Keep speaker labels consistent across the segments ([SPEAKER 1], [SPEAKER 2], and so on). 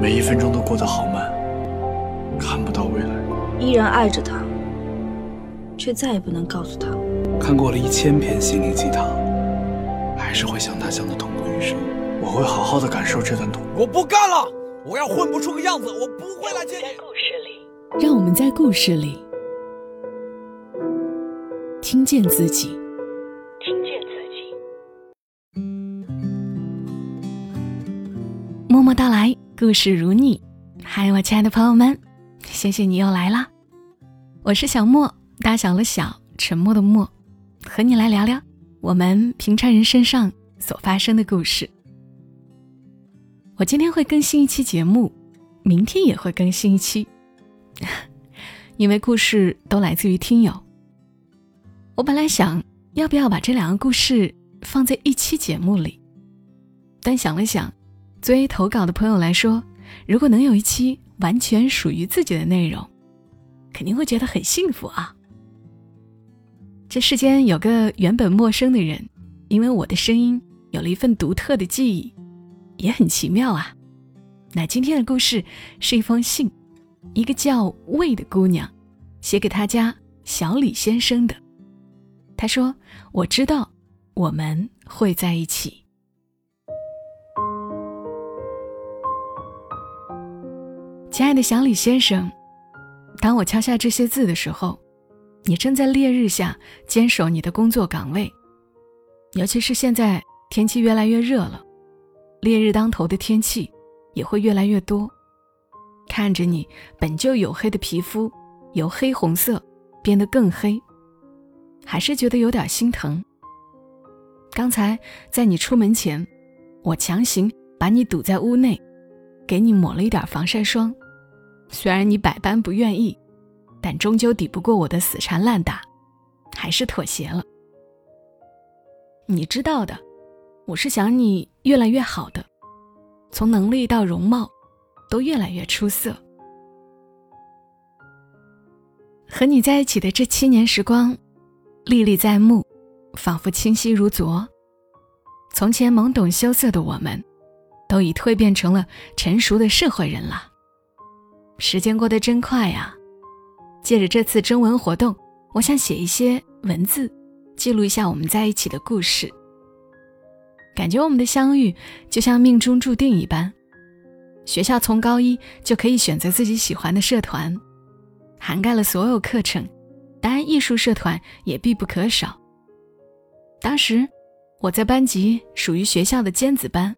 [SPEAKER 1] 每一分钟都过得好慢，看不到未来。
[SPEAKER 2] 依然爱着他，却再也不能告诉他。
[SPEAKER 1] 看过了一千篇心灵鸡汤，还是会想他想的痛不欲生。我会好好的感受这段痛。
[SPEAKER 3] 我不干了，我要混不出个样子，我不会来接你。
[SPEAKER 4] 故事里让我们在故事里听见自己。听见自己。默默到来，故事如你。嗨，我亲爱的朋友们，谢谢你又来啦！我是小莫，大小了小，沉默的默，和你来聊聊我们平常人身上所发生的故事。我今天会更新一期节目，明天也会更新一期。因为故事都来自于听友，我本来想要不要把这两个故事放在一期节目里，但想了想，作为投稿的朋友来说，如果能有一期完全属于自己的内容，肯定会觉得很幸福啊。这世间有个原本陌生的人，因为我的声音有了一份独特的记忆，也很奇妙啊。那今天的故事是一封信。一个叫魏的姑娘，写给她家小李先生的。她说：“我知道我们会在一起。”亲爱的小李先生，当我敲下这些字的时候，你正在烈日下坚守你的工作岗位。尤其是现在天气越来越热了，烈日当头的天气也会越来越多。看着你本就黝黑的皮肤，由黑红色变得更黑，还是觉得有点心疼。刚才在你出门前，我强行把你堵在屋内，给你抹了一点防晒霜。虽然你百般不愿意，但终究抵不过我的死缠烂打，还是妥协了。你知道的，我是想你越来越好的，从能力到容貌。都越来越出色。和你在一起的这七年时光，历历在目，仿佛清晰如昨。从前懵懂羞涩的我们，都已蜕变成了成熟的社会人了。时间过得真快呀！借着这次征文活动，我想写一些文字，记录一下我们在一起的故事。感觉我们的相遇就像命中注定一般。学校从高一就可以选择自己喜欢的社团，涵盖了所有课程，当然艺术社团也必不可少。当时我在班级属于学校的尖子班，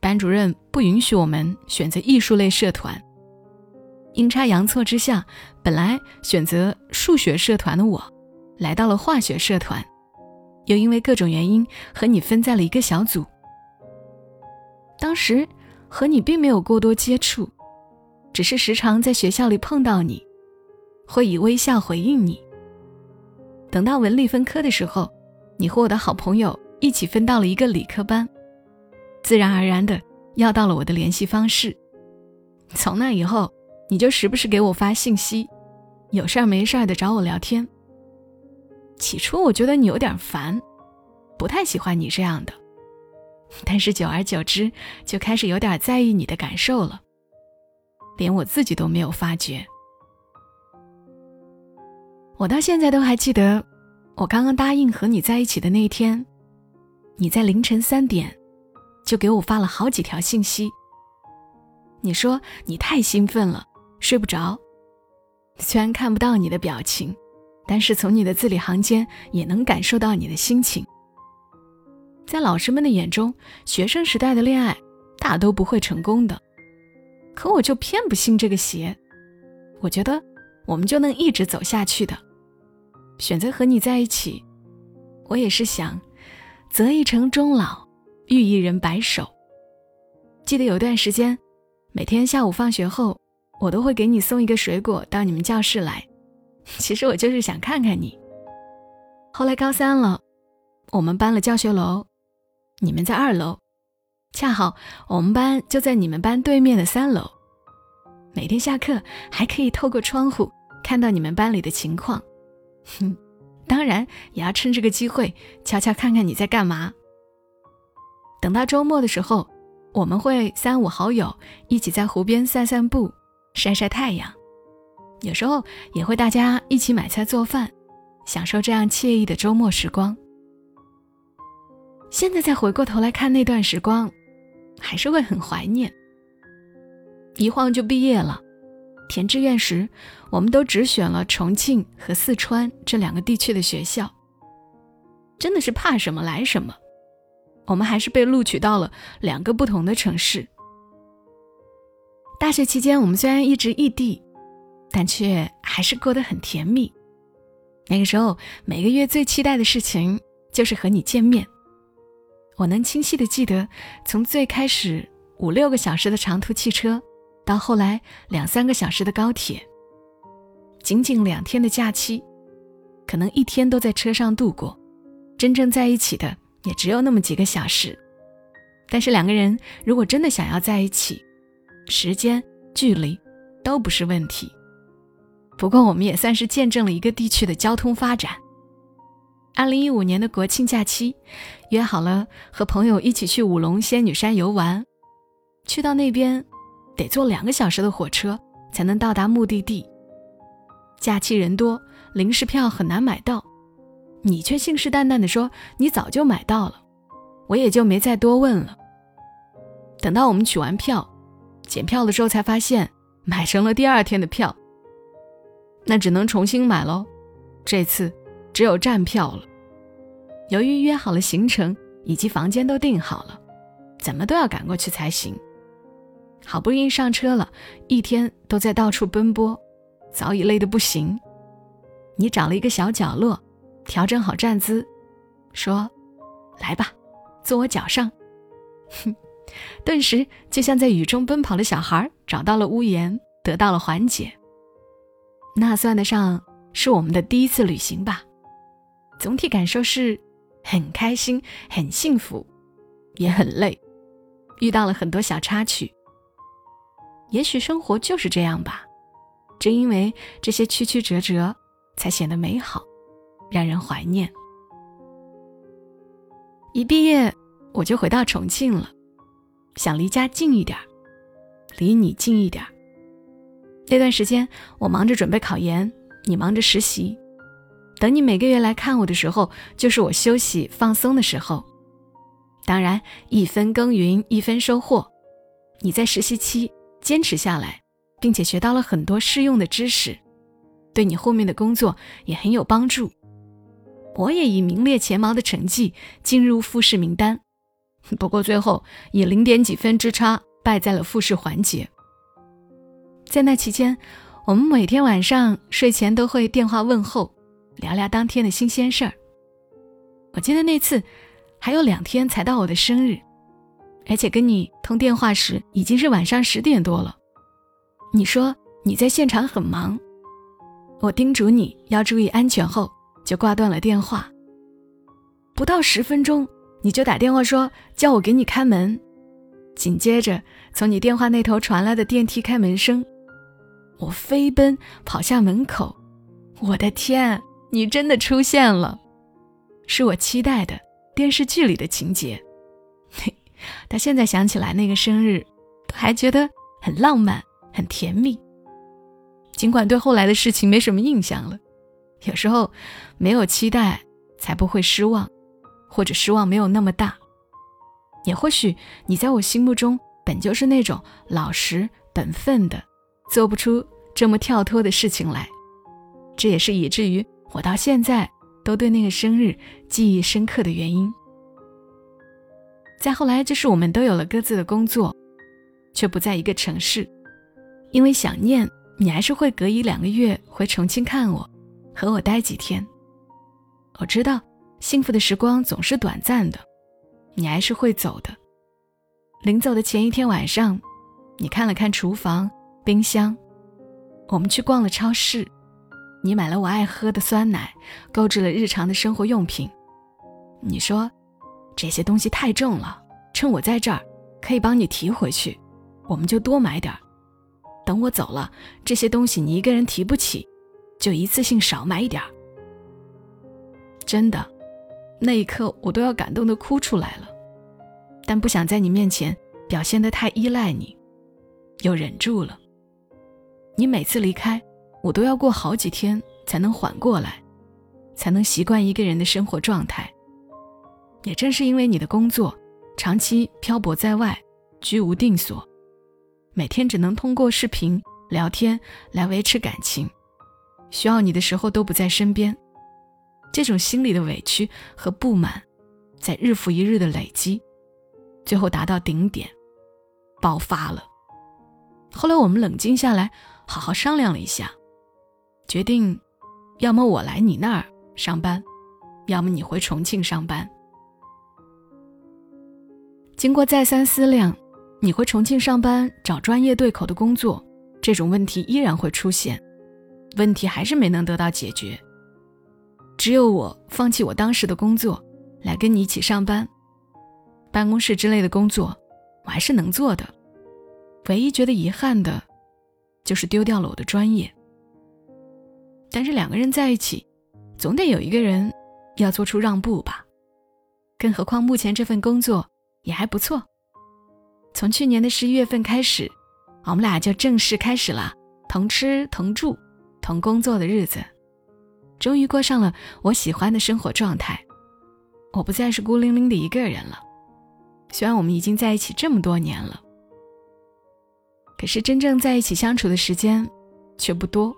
[SPEAKER 4] 班主任不允许我们选择艺术类社团。阴差阳错之下，本来选择数学社团的我，来到了化学社团，又因为各种原因和你分在了一个小组。当时。和你并没有过多接触，只是时常在学校里碰到你，会以微笑回应你。等到文理分科的时候，你和我的好朋友一起分到了一个理科班，自然而然的要到了我的联系方式。从那以后，你就时不时给我发信息，有事儿没事儿的找我聊天。起初我觉得你有点烦，不太喜欢你这样的。但是久而久之，就开始有点在意你的感受了，连我自己都没有发觉。我到现在都还记得，我刚刚答应和你在一起的那天，你在凌晨三点，就给我发了好几条信息。你说你太兴奋了，睡不着。虽然看不到你的表情，但是从你的字里行间也能感受到你的心情。在老师们的眼中，学生时代的恋爱大都不会成功的。可我就偏不信这个邪。我觉得我们就能一直走下去的。选择和你在一起，我也是想，择一城终老，遇一人白首。记得有段时间，每天下午放学后，我都会给你送一个水果到你们教室来。其实我就是想看看你。后来高三了，我们搬了教学楼。你们在二楼，恰好我们班就在你们班对面的三楼。每天下课还可以透过窗户看到你们班里的情况，哼，当然也要趁这个机会悄悄看看你在干嘛。等到周末的时候，我们会三五好友一起在湖边散散步、晒晒太阳，有时候也会大家一起买菜做饭，享受这样惬意的周末时光。现在再回过头来看那段时光，还是会很怀念。一晃就毕业了，填志愿时，我们都只选了重庆和四川这两个地区的学校。真的是怕什么来什么，我们还是被录取到了两个不同的城市。大学期间，我们虽然一直异地，但却还是过得很甜蜜。那个时候，每个月最期待的事情就是和你见面。我能清晰的记得，从最开始五六个小时的长途汽车，到后来两三个小时的高铁，仅仅两天的假期，可能一天都在车上度过。真正在一起的也只有那么几个小时，但是两个人如果真的想要在一起，时间、距离都不是问题。不过我们也算是见证了一个地区的交通发展。二零一五年的国庆假期，约好了和朋友一起去五龙仙女山游玩，去到那边得坐两个小时的火车才能到达目的地。假期人多，临时票很难买到。你却信誓旦旦地说你早就买到了，我也就没再多问了。等到我们取完票，检票的时候才发现买成了第二天的票，那只能重新买喽。这次只有站票了。由于约好了行程以及房间都订好了，怎么都要赶过去才行。好不容易上车了，一天都在到处奔波，早已累得不行。你找了一个小角落。调整好站姿，说：“来吧，坐我脚上。”哼，顿时就像在雨中奔跑的小孩找到了屋檐，得到了缓解。那算得上是我们的第一次旅行吧？总体感受是很开心、很幸福，也很累，遇到了很多小插曲。也许生活就是这样吧，正因为这些曲曲折折，才显得美好。让人怀念。一毕业我就回到重庆了，想离家近一点离你近一点那段时间我忙着准备考研，你忙着实习。等你每个月来看我的时候，就是我休息放松的时候。当然，一分耕耘一分收获。你在实习期坚持下来，并且学到了很多适用的知识，对你后面的工作也很有帮助。我也以名列前茅的成绩进入复试名单，不过最后以零点几分之差败在了复试环节。在那期间，我们每天晚上睡前都会电话问候，聊聊当天的新鲜事儿。我记得那次还有两天才到我的生日，而且跟你通电话时已经是晚上十点多了。你说你在现场很忙，我叮嘱你要注意安全后。就挂断了电话。不到十分钟，你就打电话说叫我给你开门。紧接着，从你电话那头传来的电梯开门声，我飞奔跑下门口。我的天，你真的出现了，是我期待的电视剧里的情节。嘿，到现在想起来那个生日，还觉得很浪漫、很甜蜜。尽管对后来的事情没什么印象了。有时候，没有期待才不会失望，或者失望没有那么大。也或许你在我心目中本就是那种老实本分的，做不出这么跳脱的事情来。这也是以至于我到现在都对那个生日记忆深刻的原因。再后来就是我们都有了各自的工作，却不在一个城市，因为想念你，还是会隔一两个月回重庆看我。和我待几天，我知道幸福的时光总是短暂的，你还是会走的。临走的前一天晚上，你看了看厨房、冰箱，我们去逛了超市，你买了我爱喝的酸奶，购置了日常的生活用品。你说这些东西太重了，趁我在这儿可以帮你提回去，我们就多买点儿。等我走了，这些东西你一个人提不起。就一次性少买一点儿。真的，那一刻我都要感动的哭出来了，但不想在你面前表现得太依赖你，又忍住了。你每次离开，我都要过好几天才能缓过来，才能习惯一个人的生活状态。也正是因为你的工作长期漂泊在外，居无定所，每天只能通过视频聊天来维持感情，需要你的时候都不在身边，这种心里的委屈和不满，在日复一日的累积，最后达到顶点，爆发了。后来我们冷静下来，好好商量了一下，决定，要么我来你那儿上班，要么你回重庆上班。经过再三思量，你回重庆上班找专业对口的工作，这种问题依然会出现，问题还是没能得到解决。只有我放弃我当时的工作，来跟你一起上班，办公室之类的工作，我还是能做的。唯一觉得遗憾的，就是丢掉了我的专业。但是两个人在一起，总得有一个人要做出让步吧。更何况目前这份工作。也还不错。从去年的十一月份开始，我们俩就正式开始了同吃同住同工作的日子，终于过上了我喜欢的生活状态。我不再是孤零零的一个人了。虽然我们已经在一起这么多年了，可是真正在一起相处的时间却不多，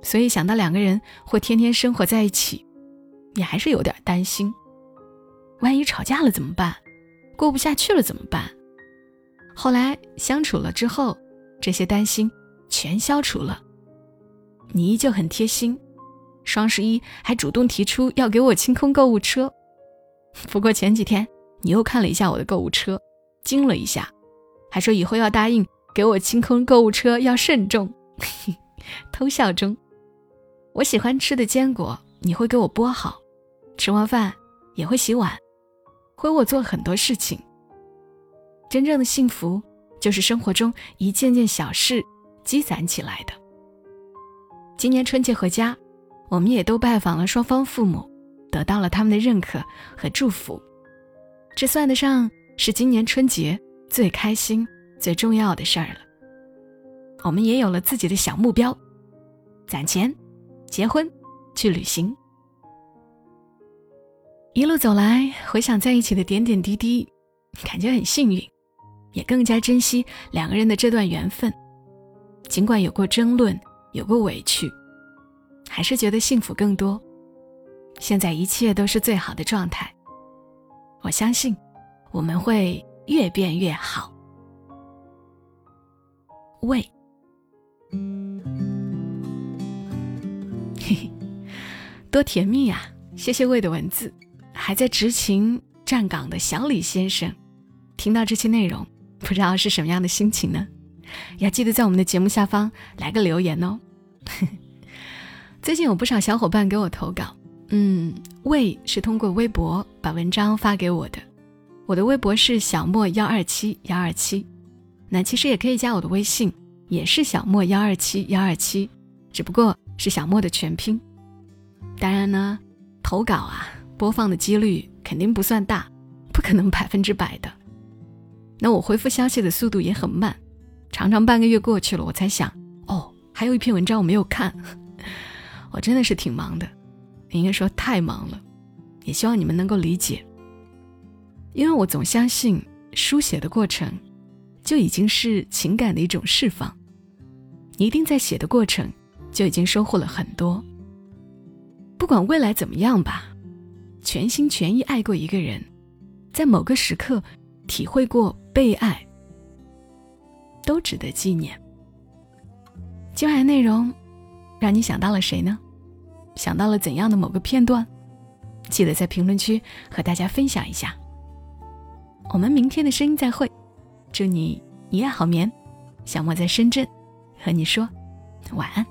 [SPEAKER 4] 所以想到两个人会天天生活在一起，也还是有点担心。万一吵架了怎么办？过不下去了怎么办？后来相处了之后，这些担心全消除了。你依旧很贴心，双十一还主动提出要给我清空购物车。不过前几天你又看了一下我的购物车，惊了一下，还说以后要答应给我清空购物车要慎重。偷笑中，我喜欢吃的坚果你会给我剥好，吃完饭也会洗碗。为我做很多事情。真正的幸福，就是生活中一件件小事积攒起来的。今年春节回家，我们也都拜访了双方父母，得到了他们的认可和祝福。这算得上是今年春节最开心、最重要的事儿了。我们也有了自己的小目标：攒钱、结婚、去旅行。一路走来，回想在一起的点点滴滴，感觉很幸运，也更加珍惜两个人的这段缘分。尽管有过争论，有过委屈，还是觉得幸福更多。现在一切都是最好的状态，我相信我们会越变越好。喂，嘿嘿，多甜蜜呀！谢谢魏的文字。还在执勤站岗的小李先生，听到这期内容，不知道是什么样的心情呢？要记得在我们的节目下方来个留言哦。最近有不少小伙伴给我投稿，嗯，魏是通过微博把文章发给我的，我的微博是小莫幺二七幺二七，那其实也可以加我的微信，也是小莫幺二七幺二七，只不过是小莫的全拼。当然呢，投稿啊。播放的几率肯定不算大，不可能百分之百的。那我回复消息的速度也很慢，常常半个月过去了，我才想，哦，还有一篇文章我没有看。我真的是挺忙的，应该说太忙了。也希望你们能够理解，因为我总相信书写的过程就已经是情感的一种释放。你一定在写的过程就已经收获了很多。不管未来怎么样吧。全心全意爱过一个人，在某个时刻体会过被爱，都值得纪念。今晚的内容让你想到了谁呢？想到了怎样的某个片段？记得在评论区和大家分享一下。我们明天的声音再会，祝你一夜好眠。小莫在深圳，和你说晚安。